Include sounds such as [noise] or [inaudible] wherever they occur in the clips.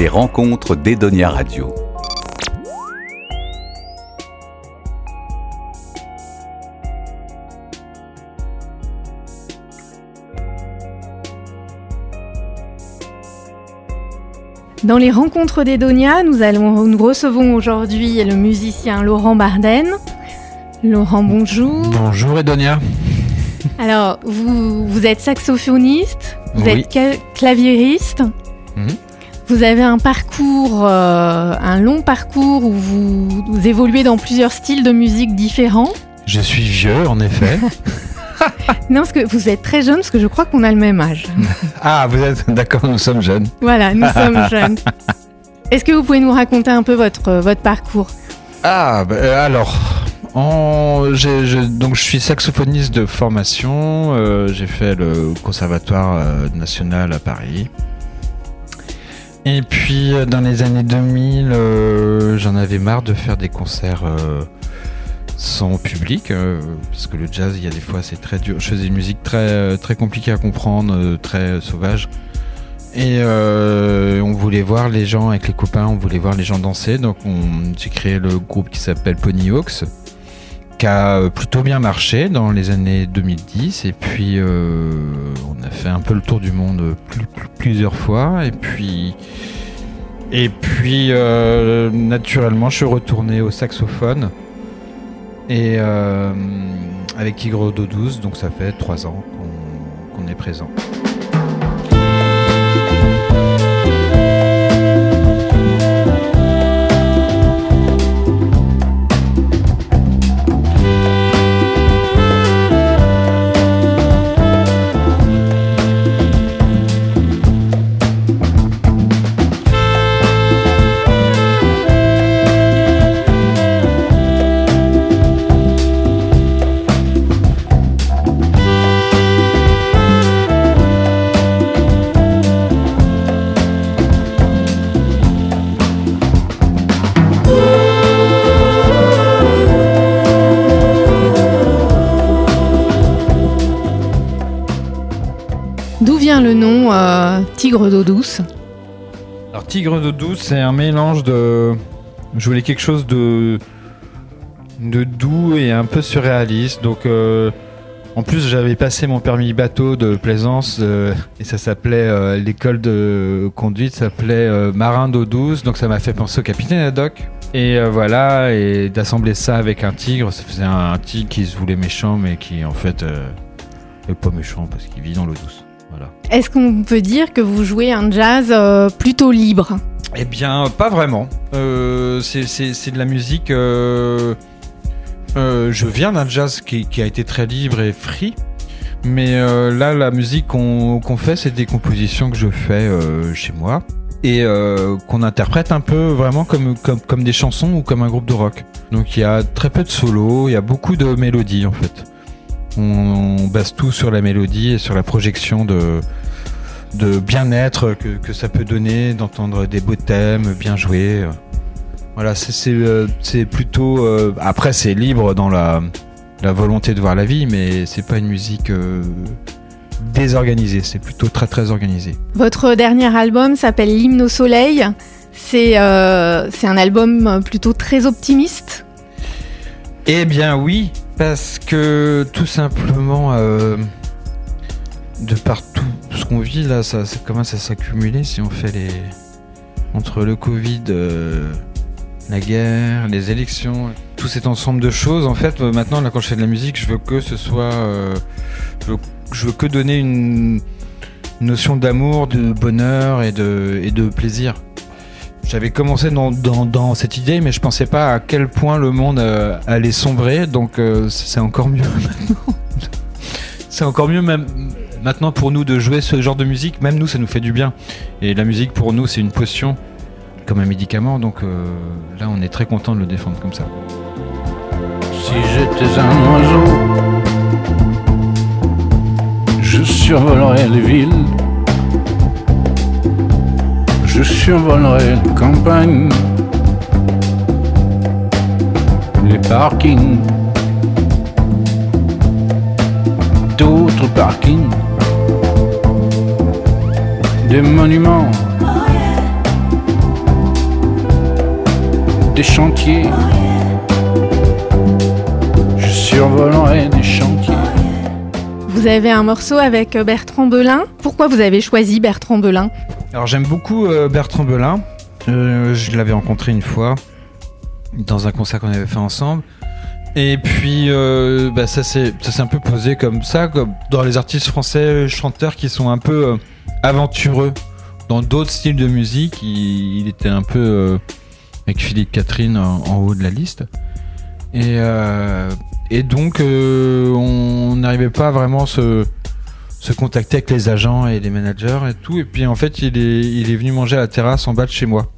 Les rencontres d'Edonia Radio. Dans les rencontres d'Edonia, nous, allons, nous recevons aujourd'hui le musicien Laurent Barden. Laurent, bonjour. Bonjour Edonia. Alors, vous, vous êtes saxophoniste, vous Oui. êtes claviériste, Mhm. Vous avez un parcours, euh, un long parcours où vous, vous évoluez dans plusieurs styles de musique différents. Je suis vieux en effet. [laughs] [laughs] Non, parce que vous êtes très jeune, parce que je crois qu'on a le même âge. ah, vous êtes [laughs] d'accord, nous sommes jeunes. Voilà, nous sommes jeunes. Est-ce que vous pouvez nous raconter un peu votre, votre parcours? Ah, bah, euh, alors, en- je, donc je suis saxophoniste de formation. euh, j'ai fait le conservatoire euh, national à Paris. Et puis euh, dans les années 2000, euh, j'en avais marre de faire des concerts euh, sans public, parce que le jazz, il y a des fois, c'est très dur. Je faisais une musique très très compliquée à comprendre, très sauvage. Et on voulait voir les gens avec les copains, on voulait voir les gens danser. Donc on- j'ai créé le groupe qui s'appelle Pony Hawks, a euh, plutôt bien marché dans les années 2010. Et puis euh, on a fait un peu le tour du monde plus- plus- plusieurs fois. Et puis et puis euh, naturellement, je suis retourné au saxophone et euh, avec d'eau douce. Donc ça fait trois ans qu'on est présent. Tigre d'eau douce Alors Tigre d'eau douce, c'est un mélange de... Je voulais quelque chose de de doux et un peu surréaliste. Donc euh, en plus j'avais passé mon permis bateau de plaisance euh, et ça s'appelait euh, l'école de conduite s'appelait marin d'eau douce. Donc ça m'a fait penser au capitaine Haddock. Et voilà, et d'assembler ça avec un tigre, ça faisait un, tigre qui se voulait méchant mais qui en fait est pas méchant parce qu'il vit dans l'eau douce. Voilà. Est-ce qu'on peut dire que vous jouez un jazz euh, plutôt libre? Eh bien, pas vraiment. Euh, c'est- de la musique. euh, euh, je viens d'un jazz qui, qui a été très libre et free. Mais euh, là, la musique qu'on fait, c'est des compositions que je fais euh, chez moi. Et euh, qu'on interprète un peu vraiment comme, comme, comme des chansons ou comme un groupe de rock. Donc il y a très peu de solos, il y a beaucoup de mélodies en fait. On, on base tout sur la mélodie et sur la projection de, de bien-être que, que ça peut donner, d'entendre des beaux thèmes bien joués. Voilà, c'est- euh, plutôt. euh, après, c'est libre dans la, la volonté de voir la vie, mais c'est pas une musique euh, désorganisée, c'est plutôt très très organisé. Votre dernier album s'appelle L'hymne au soleil. C'est un album plutôt très optimiste? Eh bien oui, parce que tout simplement, euh, de partout, ce qu'on vit là, ça, commence à s'accumuler si on fait les... Entre le Covid, euh, la guerre, les élections, tout cet ensemble de choses, en fait, euh, maintenant, là, quand je fais de la musique, je veux que ce soit... je, veux, je veux que donner une notion d'amour, de bonheur et de, et de plaisir. J'avais commencé dans, dans, dans cette idée, mais je pensais pas à quel point le monde euh, allait sombrer, donc euh, c'est encore mieux [laughs] maintenant. c'est encore mieux même maintenant pour nous de jouer ce genre de musique, même nous ça nous fait du bien. Et la musique pour nous c'est une potion, comme un médicament, donc euh, là on est très content de le défendre comme ça. Si j'étais un oiseau, je survolerais les villes, je survolerais les campagnes, les parkings, d'autres parkings, des monuments, des chantiers. Je survolerai des chantiers. Vous avez un morceau avec euh, Bertrand Belin. Pourquoi vous avez choisi Bertrand Belin? Alors j'aime beaucoup euh, Bertrand Belin. Euh, je l'avais rencontré une fois dans un concert qu'on avait fait ensemble. Et puis euh, bah, ça s'est un peu posé comme ça, comme dans les artistes français chanteurs qui sont un peu aventureux dans d'autres styles de musique. Il, était un peu avec Philippe Catherine en, haut de la liste. Et, et donc on n'arrivait pas à vraiment se se contacter avec les agents et les managers et tout. Et puis en fait, il est, il est venu manger à la terrasse en bas de chez moi,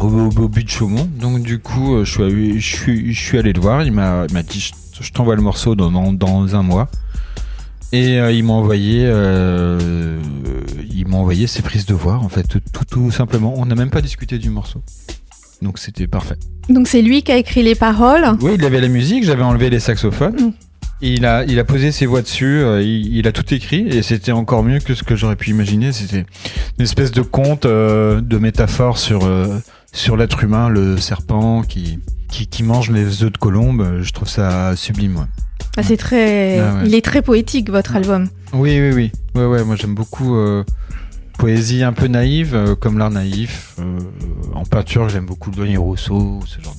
au, au, au but de Chaumont. Donc du coup, euh, je suis, allé- je suis, je suis allé le voir. Il m'a, dit, je, je t'envoie le morceau dans, dans, dans un mois. Et euh, il m'a envoyé, euh, il m'a envoyé ses prises de voix en fait, tout, tout, tout simplement. On n'a même pas discuté du morceau. Donc c'était parfait. Donc c'est lui qui a écrit les paroles. Oui, il avait la musique, j'avais enlevé les saxophones. Mm. Il a, il a posé ses voix dessus, euh, il, il a tout écrit et c'était encore mieux que ce que j'aurais pu imaginer. C'était une espèce de conte, euh, de métaphore sur, euh, sur l'être humain, le serpent qui, qui, qui mange les œufs de colombe. Je trouve ça sublime. ouais. Ah, c'est très, Ah ouais. il est très poétique votre album. Oui, oui, oui. Ouais, ouais, moi j'aime beaucoup poésie un peu naïve, comme l'art naïf. En peinture, j'aime beaucoup Denis Rousseau, ce genre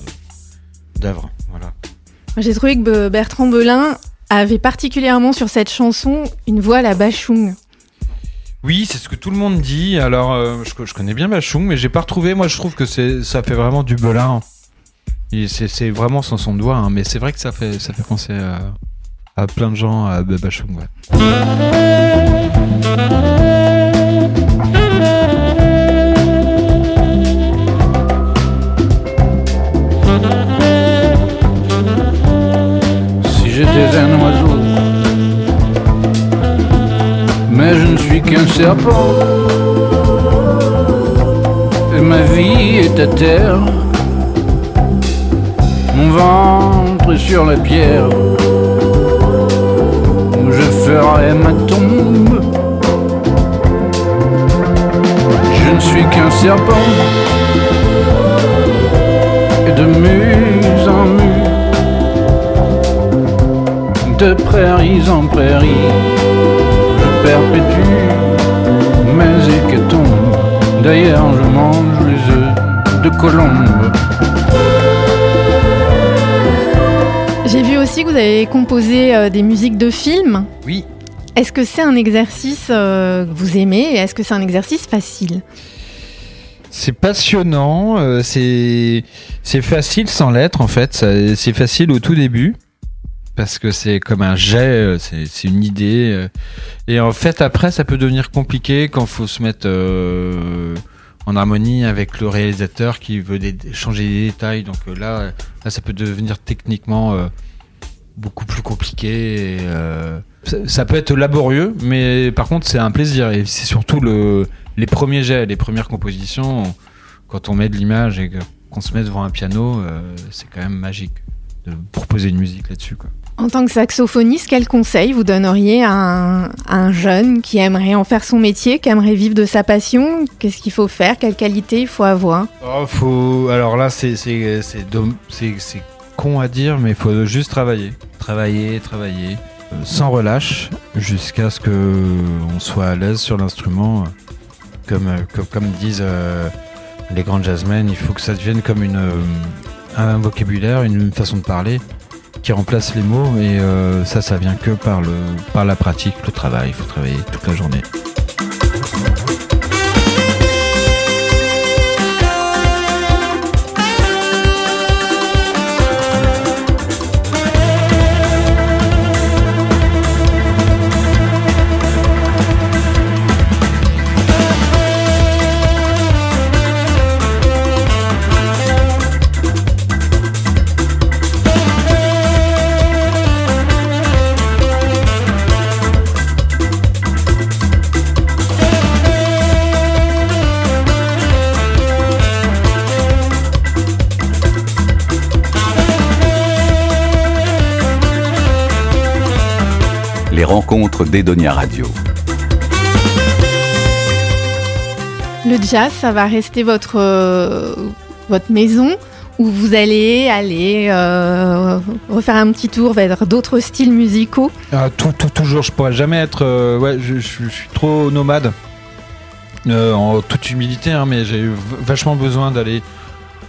d'œuvre. Voilà. J'ai trouvé que Be- Bertrand Belin avait particulièrement sur cette chanson une voix à la Bachung. Oui, c'est ce que tout le monde dit. Alors, euh, je, connais bien Bachung, mais j'ai pas retrouvé. Moi, je trouve que ça fait vraiment du belin. C'est, vraiment sans son doigt, hein, mais c'est vrai que ça fait, ça fait penser à, plein de gens à Bachung. Qu'un serpent. Et ma vie est à terre, mon ventre est sur la pierre. Où je ferai ma tombe. Je ne suis qu'un serpent, et de muse en muse de prairies en prairies, je perpétue mes hécatombes. D'ailleurs, je mange les œufs de colombe. J'ai vu aussi que vous avez composé euh, des musiques de films. Oui. Est-ce que c'est un exercice euh, que vous aimez et est-ce que c'est un exercice facile? C'est passionnant, euh, c'est c'est facile sans l'être en fait. C'est facile au tout début parce que c'est comme un jet, euh, c'est une idée. euh, et en fait après ça peut devenir compliqué quand faut se mettre euh, en harmonie avec le réalisateur qui veut changer des détails. Donc là, là ça peut devenir techniquement beaucoup plus compliqué. ça, peut être laborieux, mais par contre c'est un plaisir et c'est surtout le les premiers jets, les premières compositions, quand on met de l'image et qu'on se met devant un piano, c'est quand même magique de proposer une musique là-dessus. En tant que saxophoniste, quel conseil vous donneriez à un, jeune qui aimerait en faire son métier, qui aimerait vivre de sa passion? Qu'est-ce qu'il faut faire? Quelle qualité il faut avoir? Oh, faut... Alors là, c'est con à dire, mais il faut juste travailler. Travailler, travailler, euh, sans relâche, jusqu'à ce que on soit à l'aise sur l'instrument. Comme, euh, comme, disent euh, les grands jazzmen, il faut que ça devienne comme euh, un vocabulaire, une façon de parler qui remplace les mots. Et euh, ça, ça vient que par, le, par la pratique, le travail. Il faut travailler toute la journée. Les rencontres d'Edonia Radio. Le jazz, ça va rester votre, euh, votre maison où vous allez aller euh, refaire un petit tour vers d'autres styles musicaux? Ah, tout, tout- toujours, je pourrais jamais être. euh, ouais, je, je- je suis trop nomade. Euh, en toute humilité, hein, mais j'ai vachement besoin d'aller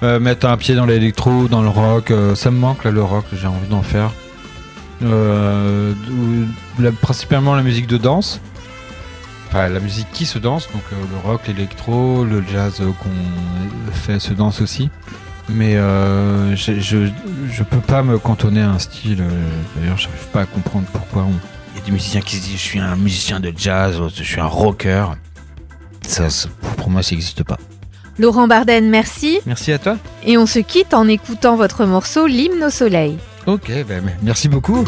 euh, mettre un pied dans l'électro, dans le rock. euh, ça me manque là, le rock, j'ai envie d'en faire. Euh, la- principalement la musique de danse. Enfin, la musique qui se danse, donc euh, le rock, l'électro, le jazz euh, qu'on fait se danse aussi. Mais euh, je, je peux pas me cantonner à un style. D'ailleurs, j'arrive pas à comprendre pourquoi on. Il y a des musiciens qui se disent je suis un musicien de jazz, je suis un rocker. Ça, ça- pour moi, ça n'existe pas. Laurent Barden, merci. Merci à toi. Et on se quitte en écoutant votre morceau L'hymne au soleil. Ok, ben, merci beaucoup.